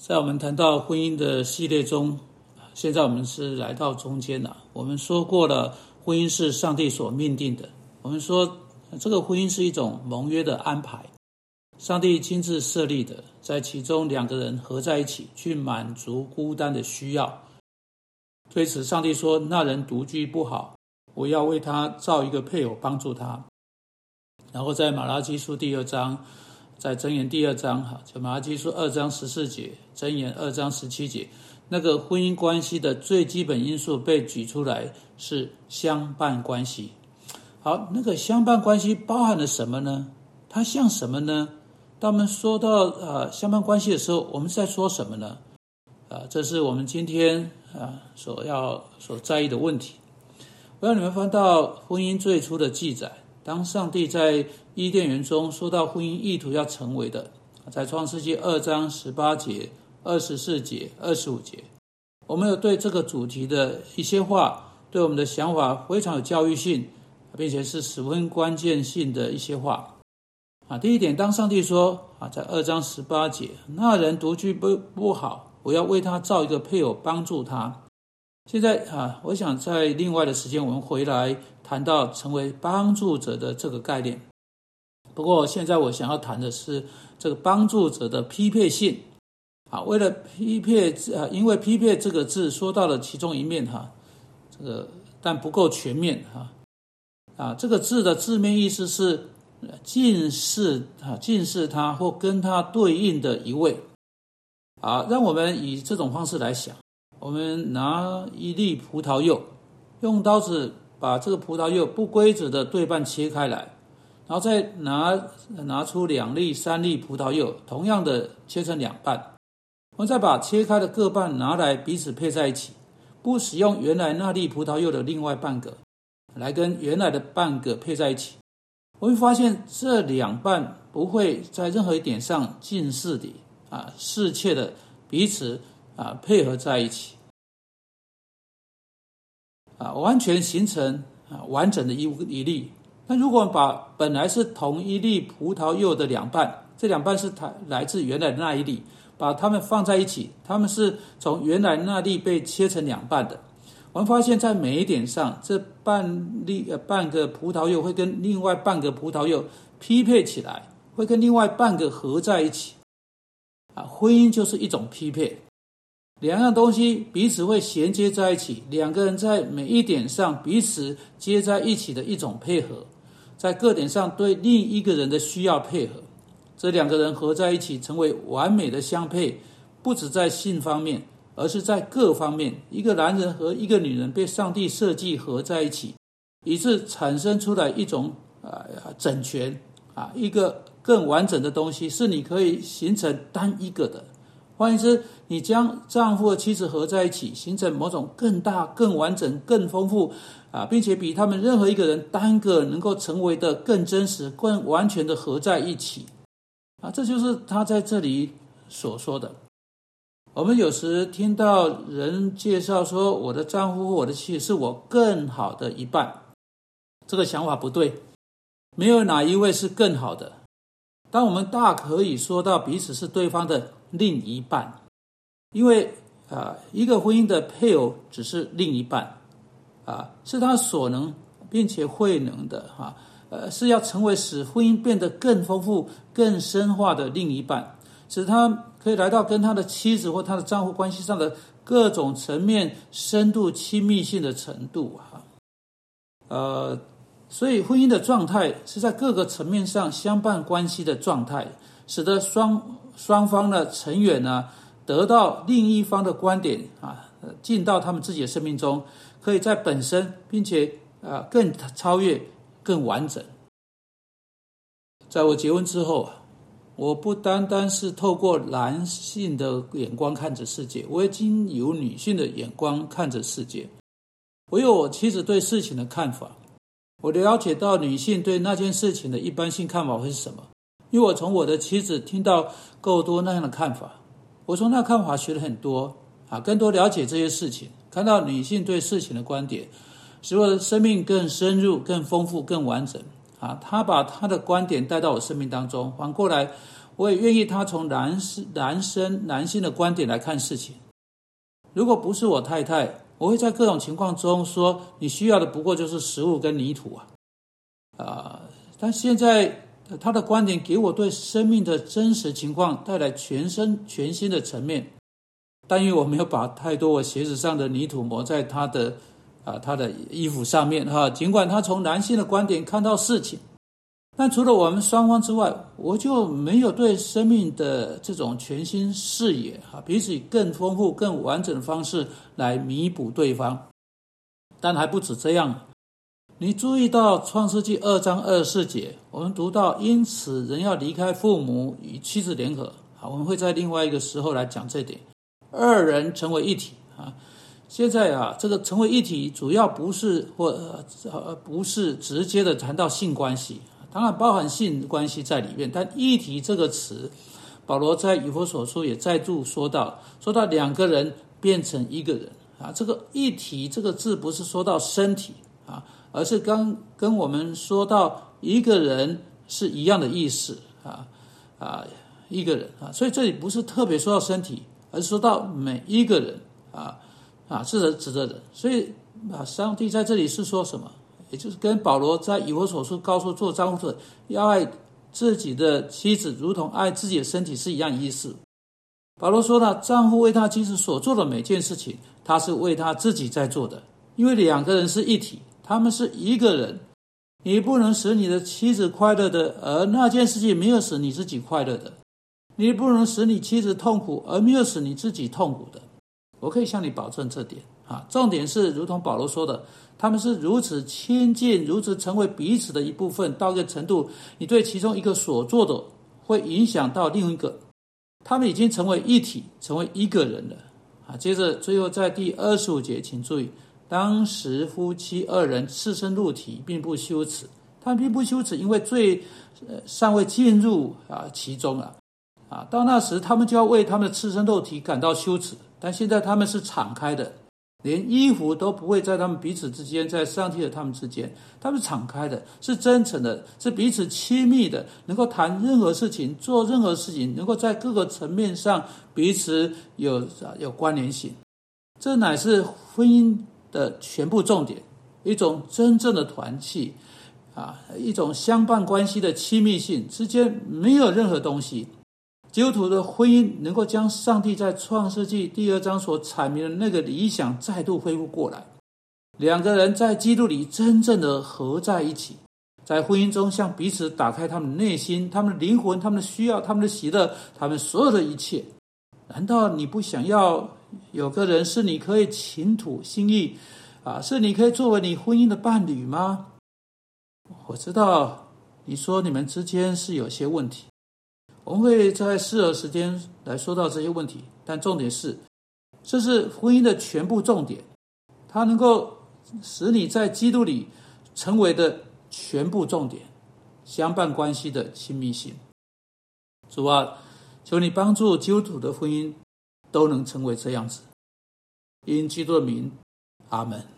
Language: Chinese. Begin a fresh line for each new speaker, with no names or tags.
在我们谈到婚姻的系列中，现在我们是来到中间了。我们说过了，婚姻是上帝所命定的。我们说，这个婚姻是一种盟约的安排，上帝亲自设立的，在其中两个人合在一起，去满足孤单的需要。对此，上帝说：“那人独居不好，我要为他造一个配偶帮助他。”然后在马拉基书第二章。在箴言第二章，哈，就马拉基书二章十四节，箴言二章十七节，那个婚姻关系的最基本因素被举出来是相伴关系。好，那个相伴关系包含了什么呢？它像什么呢？当我们说到呃相伴关系的时候，我们在说什么呢？啊，这是我们今天啊所要所在意的问题。我要你们翻到婚姻最初的记载。当上帝在伊甸园中说到婚姻意图要成为的，在创世纪二章十八节、二十四节、二十五节，我们有对这个主题的一些话，对我们的想法非常有教育性，并且是十分关键性的一些话。啊，第一点，当上帝说啊，在二章十八节，那人独居不不好，我要为他造一个配偶帮助他。现在啊，我想在另外的时间，我们回来谈到成为帮助者的这个概念。不过现在我想要谈的是这个帮助者的匹配性。啊，为了匹配啊，因为匹配这个字说到了其中一面哈，这个但不够全面哈。啊，这个字的字面意思是近视啊，近视他或跟他对应的一位。啊，让我们以这种方式来想。我们拿一粒葡萄柚，用刀子把这个葡萄柚不规则的对半切开来，然后再拿拿出两粒、三粒葡萄柚，同样的切成两半。我们再把切开的各半拿来彼此配在一起，不使用原来那粒葡萄柚的另外半个来跟原来的半个配在一起，我会发现这两半不会在任何一点上近似的啊，适切的彼此。啊，配合在一起，啊，完全形成啊完整的一一粒。那如果把本来是同一粒葡萄柚的两半，这两半是它来自原来的那一粒，把它们放在一起，它们是从原来那粒被切成两半的。我们发现，在每一点上，这半粒呃半个葡萄柚会跟另外半个葡萄柚匹配起来，会跟另外半个合在一起。啊，婚姻就是一种匹配。两样东西彼此会衔接在一起，两个人在每一点上彼此接在一起的一种配合，在各点上对另一个人的需要配合，这两个人合在一起成为完美的相配，不止在性方面，而是在各方面。一个男人和一个女人被上帝设计合在一起，以致产生出来一种啊整全啊一个更完整的东西，是你可以形成单一个的。换言之，你将丈夫和妻子合在一起，形成某种更大、更完整、更丰富啊，并且比他们任何一个人单个能够成为的更真实、更完全的合在一起啊，这就是他在这里所说的。我们有时听到人介绍说，我的丈夫或我的妻子是我更好的一半，这个想法不对，没有哪一位是更好的。当我们大可以说到彼此是对方的。另一半，因为啊，一个婚姻的配偶只是另一半，啊，是他所能并且会能的哈，呃，是要成为使婚姻变得更丰富、更深化的另一半，使他可以来到跟他的妻子或他的丈夫关系上的各种层面深度亲密性的程度哈，呃，所以婚姻的状态是在各个层面上相伴关系的状态，使得双。双方的成员呢，得到另一方的观点啊，进到他们自己的生命中，可以在本身，并且啊更超越、更完整。在我结婚之后啊，我不单单是透过男性的眼光看着世界，我已经有女性的眼光看着世界。我有我妻子对事情的看法，我了解到女性对那件事情的一般性看法会是什么。因为我从我的妻子听到够多那样的看法，我从那看法学了很多啊，更多了解这些事情，看到女性对事情的观点，使我的生命更深入、更丰富、更完整啊。她把她的观点带到我生命当中，反过来，我也愿意她从男士、男生、男性的观点来看事情。如果不是我太太，我会在各种情况中说，你需要的不过就是食物跟泥土啊，啊！但现在他的观点给我对生命的真实情况带来全身全新的层面。但因为我没有把太多我鞋子上的泥土抹在他的啊他的衣服上面哈，尽管他从男性的观点看到事情。但除了我们双方之外，我就没有对生命的这种全新视野哈，彼此以更丰富、更完整的方式来弥补对方。但还不止这样，你注意到《创世纪》二章二十四节，我们读到，因此人要离开父母与妻子联合。好，我们会在另外一个时候来讲这点。二人成为一体啊！现在啊，这个成为一体，主要不是或呃不是直接的谈到性关系。当然包含性关系在里面，但“一体”这个词，保罗在以弗所书也再度说到，说到两个人变成一个人啊。这个“一体”这个字不是说到身体啊，而是刚跟我们说到一个人是一样的意思啊啊，一个人啊。所以这里不是特别说到身体，而是说到每一个人啊啊，是指的人。所以啊，上帝在这里是说什么？也就是跟保罗在以我所说告诉做丈夫的要爱自己的妻子，如同爱自己的身体是一样意思。保罗说呢，丈夫为他妻子所做的每件事情，他是为他自己在做的，因为两个人是一体，他们是一个人。你不能使你的妻子快乐的，而那件事情没有使你自己快乐的；你不能使你妻子痛苦，而没有使你自己痛苦的。我可以向你保证这点啊。重点是，如同保罗说的。他们是如此亲近，如此成为彼此的一部分，到一个程度，你对其中一个所做的，会影响到另一个。他们已经成为一体，成为一个人了。啊，接着最后在第二十五节，请注意，当时夫妻二人赤身露体，并不羞耻。他们并不羞耻，因为罪呃尚未进入啊其中啊。啊，到那时他们就要为他们的赤身肉体感到羞耻，但现在他们是敞开的。连衣服都不会在他们彼此之间，在上帝和他们之间，他们是敞开的，是真诚的，是彼此亲密的，能够谈任何事情，做任何事情，能够在各个层面上彼此有有关联性。这乃是婚姻的全部重点，一种真正的团契啊，一种相伴关系的亲密性之间没有任何东西。基督徒的婚姻能够将上帝在创世纪第二章所阐明的那个理想再度恢复过来，两个人在基督里真正的合在一起，在婚姻中向彼此打开他们内心、他们的灵魂、他们的需要、他们的喜乐、他们所有的一切。难道你不想要有个人是你可以倾吐心意啊，是你可以作为你婚姻的伴侣吗？我知道你说你们之间是有些问题。我们会在适合时间来说到这些问题，但重点是，这是婚姻的全部重点，它能够使你在基督里成为的全部重点，相伴关系的亲密性。主啊，求你帮助基督徒的婚姻都能成为这样子，因基督的名，阿门。